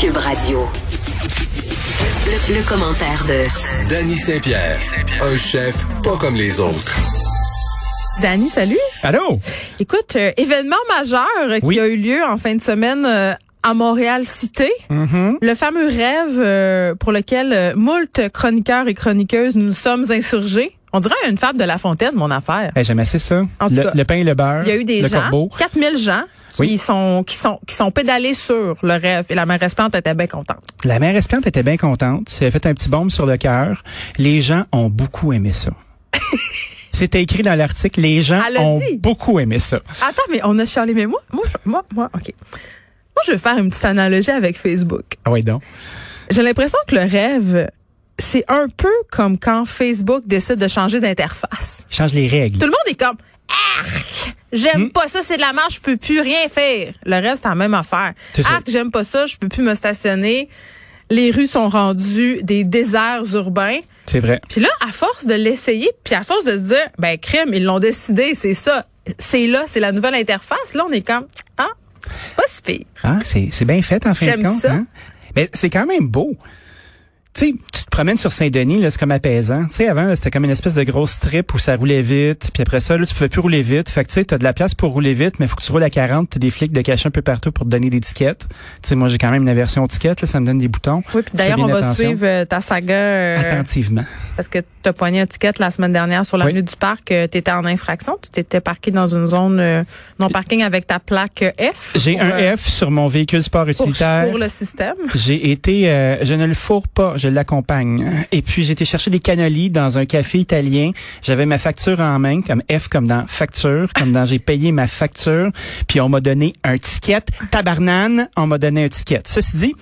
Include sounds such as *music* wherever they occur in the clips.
Cube Radio. Le, le commentaire de Danny Saint-Pierre, un chef pas comme les autres. Dani, salut. Allô? Écoute, euh, événement majeur euh, qui Oui. a eu lieu en fin de semaine euh, à Montréal Cité. Mm-hmm. Le fameux rêve euh, pour lequel euh, moult chroniqueurs et chroniqueuses nous sommes insurgés. On dirait une fable de La Fontaine, mon affaire. Eh, J'aime assez ça. En tout Le, cas, le pain et le beurre. Il y a eu des le gens, corbeau. 4000 gens qui Oui. sont qui sont qui sont pédalés sur le rêve et la mairesse Plante était bien contente. La mère espiante était bien contente. Elle a fait un petit bombe sur le cœur. Les gens ont beaucoup aimé ça. *laughs* C'était écrit dans l'article. Les gens ont dit. beaucoup aimé ça. Attends, mais on a chialé mais moi moi moi OK. Moi je vais faire une petite analogie avec Facebook. Ah oui, donc. J'ai l'impression que le rêve, c'est un peu comme quand Facebook décide de changer d'interface. Change les règles. Tout le monde est comme Arc! J'aime Hmm? pas ça, c'est de la marche, je peux plus rien faire. Le rêve, c'est la même affaire. Arc, j'aime pas ça, je peux plus me stationner. Les rues sont rendues des déserts urbains. C'est vrai. Puis là, à force de l'essayer, puis à force de se dire, ben crime, ils l'ont décidé, c'est ça. C'est là, c'est la nouvelle interface. Là, on est comme, ah, c'est pas si pire. Ah, c'est bien fait en fin de J'aime compte. ça. hein? Mais c'est quand même beau. Tu promènes sur Saint-Denis, là, c'est comme apaisant. Tu sais, avant, là, c'était comme une espèce de grosse strip où ça roulait vite. Puis après ça, là, tu pouvais plus rouler vite. Fait que tu sais, t'as de la place pour rouler vite, mais faut que tu roules à 40. T'as des flics de cacher un peu partout pour te donner des tickets. Tu sais, moi, j'ai quand même une aversion ticket, là, ça me donne des boutons. Oui, puis d'ailleurs, on va attention. suivre euh, ta saga euh, Attentivement. parce que tu as poigné un ticket la semaine dernière sur l'avenue Oui. du parc. tu étais en infraction. Tu t'étais parqué dans une zone euh, non parking avec ta plaque euh, F. J'ai un euh, F sur mon véhicule sport utilitaire. pour le système. J'ai été, euh, je ne le fourre pas, je l'accompagne. Et puis été chercher des cannolis dans un café italien. J'avais ma facture en main, comme F comme dans facture, comme dans j'ai payé ma facture. Puis on m'a donné un ticket. Tabarnane, on m'a donné un ticket. Ceci dit,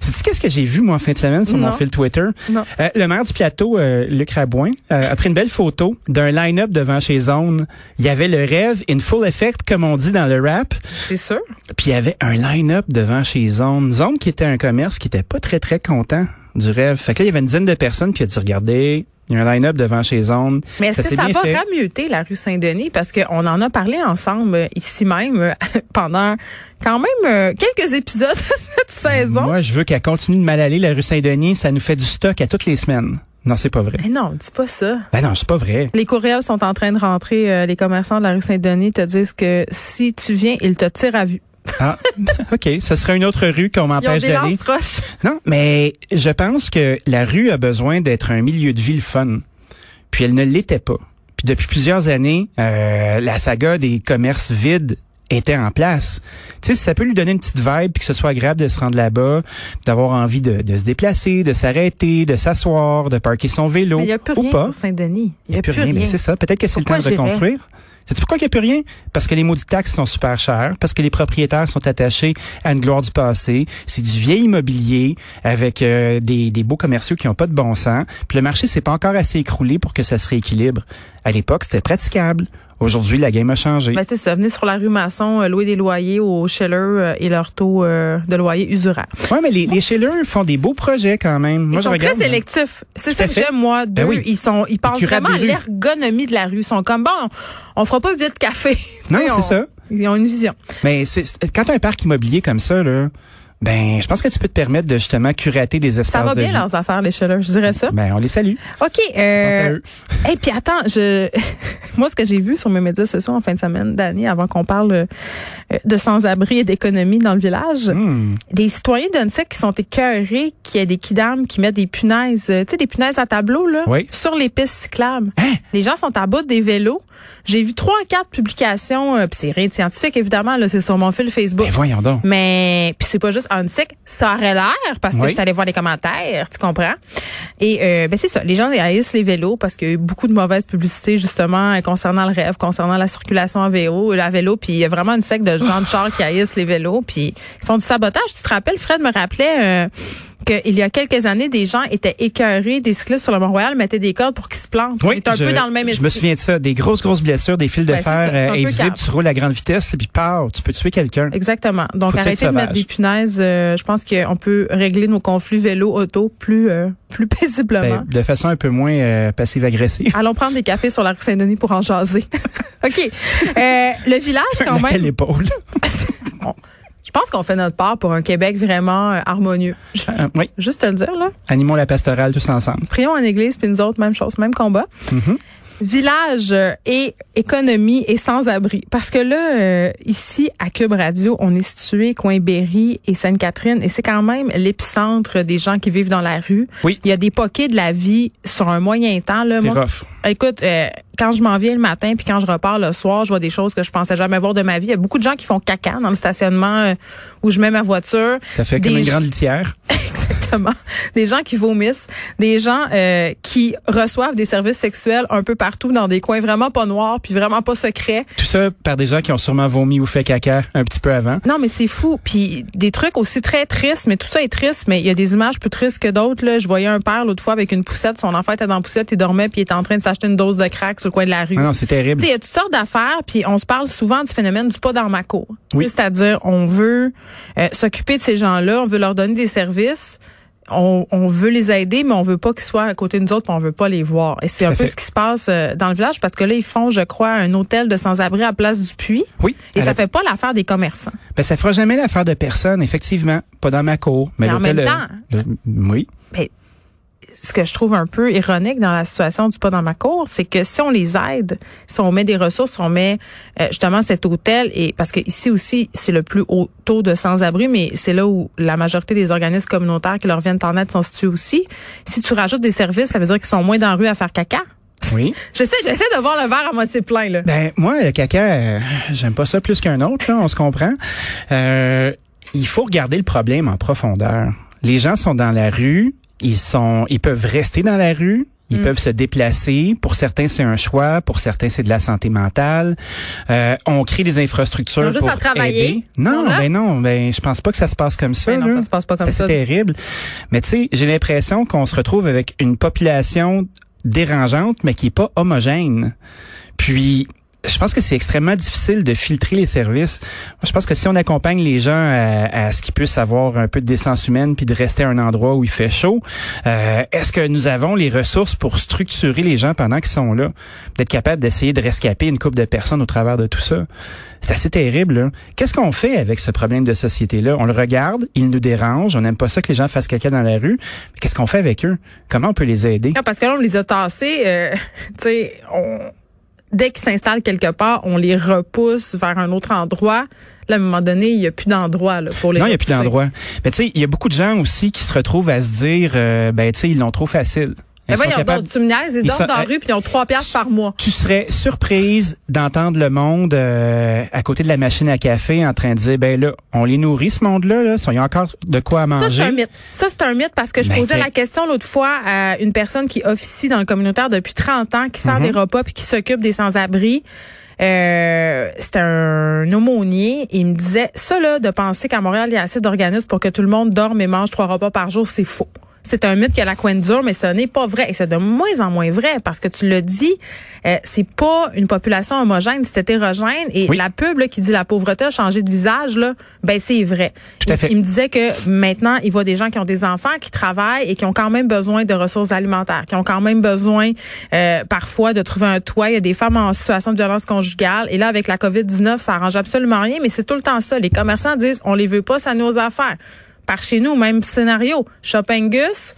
sais-tu qu'est-ce que j'ai vu moi en fin de semaine sur mon fil Twitter? Non. Euh, le maire du plateau, euh, Luc Rabouin, euh, a pris une belle photo d'un line-up devant chez Zone. Il y avait le rêve in full effect, comme on dit dans le rap. C'est sûr. Puis il y avait un line-up devant chez Zone. Zone qui était un commerce qui était pas très, très content du rêve. Fait que là, il y avait une dizaine de personnes, puis il a dit, regardez, il y a un line-up devant chez Zone. Mais est-ce que ça va fait. rameuter la rue Saint-Denis? Parce qu'on en a parlé ensemble euh, ici même euh, *laughs* pendant quand même euh, quelques épisodes de *laughs* cette saison. Moi, je veux qu'elle continue de mal aller, la rue Saint-Denis. Ça nous fait du stock à toutes les semaines. Non, c'est pas vrai. Mais non, dis pas ça. Ben non, c'est pas vrai. Les courriels sont en train de rentrer. euh, les commerçants de la rue Saint-Denis te disent que si tu viens, ils te tirent à vue. Ah, OK. Ce serait une autre rue qu'on m'empêche d'aller. Non, mais je pense que la rue a besoin d'être un milieu de vie le fun. Puis elle ne l'était pas. Puis depuis plusieurs années, euh, la saga des commerces vides était en place. Tu sais, ça peut lui donner une petite vibe puis que ce soit agréable de se rendre là-bas, d'avoir envie de, de se déplacer, de s'arrêter, de s'asseoir, de parker son vélo Mais il n'y a plus ou rien pas. Saint-Denis. Il n'y a plus rien. Mais c'est ça. Peut-être que c'est le temps de reconstruire. Sais-tu pourquoi il n'y a plus rien? Parce que les maudites taxes sont super chères, parce que les propriétaires sont attachés à une gloire du passé. C'est du vieil immobilier avec euh, des, des beaux commerciaux qui n'ont pas de bon sens. Puis le marché s'est pas encore assez écroulé pour que ça se rééquilibre. À l'époque, c'était praticable. Aujourd'hui, la game a changé. Ben c'est ça. Venez sur la rue Masson, euh, louer des loyers au Scheller euh, et leur taux euh, de loyer usuraire. ouais, mais les, les Schiller font des beaux projets quand même. Moi, ils je sont regarde. très sélectifs. C'est ça que j'aime, moi, d'eux. Ben oui. Ils sont, ils pensent vraiment à l'ergonomie de la rue. Ils sont comme, bon, on, on fera pas vite café. *laughs* Non, c'est ça. Ils ont une vision. Mais c'est quand tu as un parc immobilier comme ça, là, ben, je pense que tu peux te permettre de justement curater des Ça espaces va de bien vie. leurs affaires, les Scheller, je dirais ça. Ben, on les salue. OK. Euh, et *laughs* puis attends, je *laughs* moi ce que j'ai vu sur mes médias sociaux en fin de semaine, Dani, avant qu'on parle euh, de sans-abri et d'économie dans le village, Hmm. des citoyens d'Unsec qui sont écœurés qu'il y a des kidams qui mettent des punaises, euh, tu sais des punaises à tableau là, Oui. sur les pistes cyclables. Hein? Les gens sont à bout des vélos. J'ai vu trois quatre publications, euh, puis c'est rien de scientifique évidemment là, c'est sur mon fil Facebook. Ben, voyons donc. Mais puis c'est pas juste Unsec, ça aurait l'air parce que Oui. je suis allée voir les commentaires, tu comprends? Et euh, ben c'est ça, les gens haïssent les vélos parce qu'il y a eu beaucoup de mauvaises publicités justement euh, concernant le rêve, concernant la circulation en vélo, la vélo, puis il y a vraiment une secte de gens de chars qui haïssent les vélos, puis ils font du sabotage. Tu te rappelles, Fred me rappelait euh, qu'il y a quelques années, des gens étaient écœurés, des cyclistes sur le Mont-Royal mettaient des cordes pour qu'ils se plantent. c'est un je, peu dans le même esprit. Je me souviens de ça, des grosses, grosses blessures, des fils de Ben, fer euh, invisibles, tu roules à grande vitesse, puis pars, tu peux tuer quelqu'un. Exactement. Donc, arrêtez de mettre des punaises. euh, je pense qu'on peut régler nos conflits vélo-auto plus, euh, plus *laughs* paisiblement. Ben, de façon un peu moins euh, passive-agressive. Allons prendre des cafés sur la rue Saint-Denis pour en jaser. *laughs* OK. Euh, le village, *laughs* quand même. épaule? Je pense qu'on fait notre part pour un Québec vraiment euh, harmonieux. Euh, oui, Juste te le dire, là. animons la pastorale tous ensemble. Prions en église, puis nous autres, même chose, même combat. Village euh, et économie et sans-abri. Parce que là, euh, ici, à Cube Radio, on est situé coin Berry et Sainte-Catherine, et c'est quand même l'épicentre des gens qui vivent dans la rue. Oui. Il y a des poquets de la vie sur un moyen temps. Là. C'est rough. Écoute, euh, quand je m'en viens le matin puis quand je repars le soir, je vois des choses que je pensais jamais voir de ma vie. Il y a beaucoup de gens qui font caca dans le stationnement euh, où je mets ma voiture. Ça fait comme une grande litière? *laughs* *laughs* Des gens qui vomissent, des gens euh, qui reçoivent des services sexuels un peu partout dans des coins vraiment pas noirs puis vraiment pas secrets. Tout ça par des gens qui ont sûrement vomi ou fait caca un petit peu avant. Non, mais c'est fou. Puis des trucs aussi très tristes, mais tout ça est triste, mais il y a des images plus tristes que d'autres. Là. Je voyais un père l'autre fois avec une poussette, son enfant était dans la poussette, il dormait puis il était en train de s'acheter une dose de crack sur le coin de la rue. Ah non, c'est terrible. Il y a toutes sortes d'affaires, puis on se parle souvent du phénomène du pas dans ma cour. Oui. C'est-à-dire, on veut euh, s'occuper de ces gens-là, on veut leur donner des services, on, on veut les aider, mais on veut pas qu'ils soient à côté de nous autres, puis on veut pas les voir. Et c'est un peu ce qui se passe euh, dans le village, parce que là, ils font, je crois, un hôtel de sans-abri à Place du Puy, Oui. et ça la- fait pas l'affaire des commerçants. Ben, ça fera jamais l'affaire de personne, effectivement. Pas dans ma cour. Mais, Mais en même euh, temps- le- oui. Mais ce que je trouve un peu ironique dans la situation du pas dans ma cour, c'est que si on les aide, si on met des ressources, on met euh, justement cet hôtel et parce que ici aussi c'est le plus haut taux de sans-abri, mais c'est là où la majorité des organismes communautaires qui leur viennent en aide sont situés aussi. Si tu rajoutes des services, ça veut dire qu'ils sont moins dans la rue à faire caca? Oui. *laughs* J'essaie, j'essaie de voir le verre à moitié plein là. Ben moi, le caca, euh, j'aime pas ça plus qu'un autre, là, on se comprend. Euh, il faut regarder le problème en profondeur. Les gens sont dans la rue, ils sont, ils peuvent rester dans la rue. Ils Mm. peuvent se déplacer. Pour certains, c'est un choix. Pour certains, c'est de la santé mentale. Euh, on crée des infrastructures ont juste pour à travailler. aider. Non, Non, ben non, ben je pense pas que ça se passe comme ça. Ben non, ça se passe pas comme C'est ça. assez terrible. Mais tu sais, j'ai l'impression qu'on se retrouve avec une population dérangeante, mais qui est pas homogène. Puis, je pense que c'est extrêmement difficile de filtrer les services. Moi, je pense que si on accompagne les gens à, à ce qu'ils puissent avoir un peu de décence humaine puis de rester à un endroit où il fait chaud, euh, est-ce que nous avons les ressources pour structurer les gens pendant qu'ils sont là, d'être capable d'essayer de rescaper une couple de personnes au travers de tout ça? C'est assez terrible. Qu'est-ce qu'on fait avec ce problème de société-là? On le regarde, il nous dérange, on n'aime pas ça que les gens fassent caca dans la rue. Qu'est-ce qu'on fait avec eux? Comment on peut les aider? Non, parce que là, on les a tassés. euh, *laughs* tu sais, on, dès qu'ils s'installent quelque part, on les repousse vers un autre endroit. Là, à un moment donné, il n'y a plus d'endroit pour les Non, il n'y a plus d'endroit. Mais tu sais, il y a beaucoup de gens aussi qui se retrouvent à se dire, euh, ben tu sais, ils l'ont trop facile. Ils Mais sont voyons capables- donc, tu me niaises, ils Ils dorment sont- dans la euh, rue puis ils ont trois piastres par mois. Tu serais surprise d'entendre le monde euh, à côté de la machine à café en train de dire, ben là, on les nourrit ce monde-là, là, ils ont encore de quoi à Ça, c'est manger. un mythe. Ça, c'est un mythe parce que je Ben, posais la question l'autre fois à une personne qui officie dans le communautaire depuis 30 ans, qui sert Mhm. des repas puis qui s'occupe des sans-abri. Euh, c'est un aumônier et il me disait ça là de penser qu'à Montréal il y a assez d'organismes pour que tout le monde dorme et mange trois repas par jour, c'est faux. C'est un mythe que la coin dure, mais ce n'est pas vrai. Et c'est de moins en moins vrai parce que tu le dis, euh, c'est pas une population homogène, c'est hétérogène. Et Oui. la pub là, qui dit la pauvreté a changé de visage, là, ben c'est vrai. Tout à fait. Il me disait que maintenant, il voit des gens qui ont des enfants, qui travaillent et qui ont quand même besoin de ressources alimentaires, qui ont quand même besoin euh, parfois de trouver un toit. Il y a des femmes en situation de violence conjugale. Et là, avec la COVID-19, ça arrange absolument rien, mais c'est tout le temps ça. Les commerçants disent, on les veut pas, ça nos affaires. Par chez nous, même scénario. Shoppingus,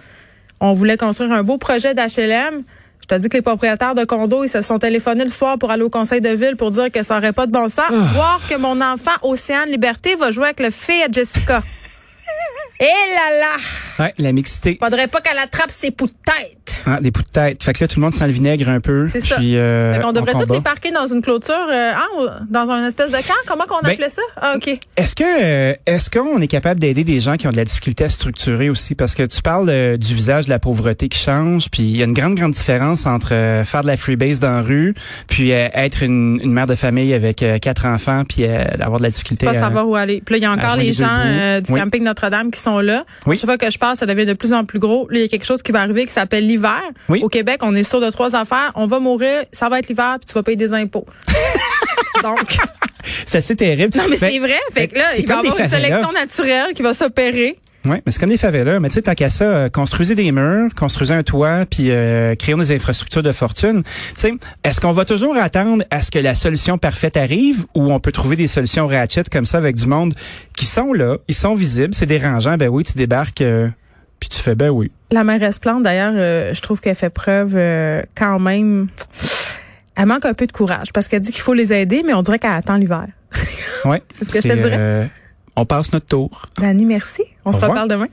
on voulait construire un beau projet d'HLM. Je te dis que les propriétaires de condos, ils se sont téléphonés le soir pour aller au conseil de ville pour dire que ça aurait pas de bon sens. Voir que mon enfant, Océane Liberté, va jouer avec le fille à Jessica. *laughs* Et là là! Ouais, la mixité. Faudrait pas qu'elle attrape ses poux de tête. Ah, des poux de tête. Fait que là, tout le monde sent le vinaigre un peu. C'est ça. Puis, euh, qu'on devrait on tous les parquer dans une clôture, euh, hein, dans un espèce de camp? Comment qu'on Ben, appelait ça? Ah, OK. Est-ce que euh, est-ce qu'on est capable d'aider des gens qui ont de la difficulté à se structurer aussi? Parce que tu parles euh, du visage de la pauvreté qui change puis il y a une grande grande différence entre euh, faire de la freebase dans la rue puis être une, une mère de famille avec quatre enfants puis avoir de la difficulté Pas à- savoir où aller. Puis là, il y a encore les gens du Oui. camping Notre-Dame qui sont là. Oui. Chaque fois que je passe, ça devient de plus en plus gros. Là, il y a quelque chose qui va arriver qui s'appelle l'hiver. Oui. Au Québec, on est sûr de trois affaires. On va mourir, ça va être l'hiver, puis tu vas payer des impôts. *laughs* Donc, c'est assez terrible. non, mais Ben, c'est vrai. Fait que là, il va y avoir une sélection naturelle qui va s'opérer. Oui, mais c'est comme des favelas. Mais tu sais, tant qu'à ça, euh, construisez des murs, construisez un toit, puis euh, créons des infrastructures de fortune. Tu sais, est-ce qu'on va toujours attendre à ce que la solution parfaite arrive ou on peut trouver des solutions ratchet comme ça avec du monde qui sont là, ils sont visibles, c'est dérangeant, ben oui, tu débarques, euh, puis tu fais ben oui. La mairesse Plante, d'ailleurs, euh, je trouve qu'elle fait preuve euh, quand même... Elle manque un peu de courage parce qu'elle dit qu'il faut les aider, mais on dirait qu'elle attend l'hiver. *laughs* Ouais, C'est ce que je te dirais. On passe notre tour. Dani, merci. On Au se revoir. reparle demain.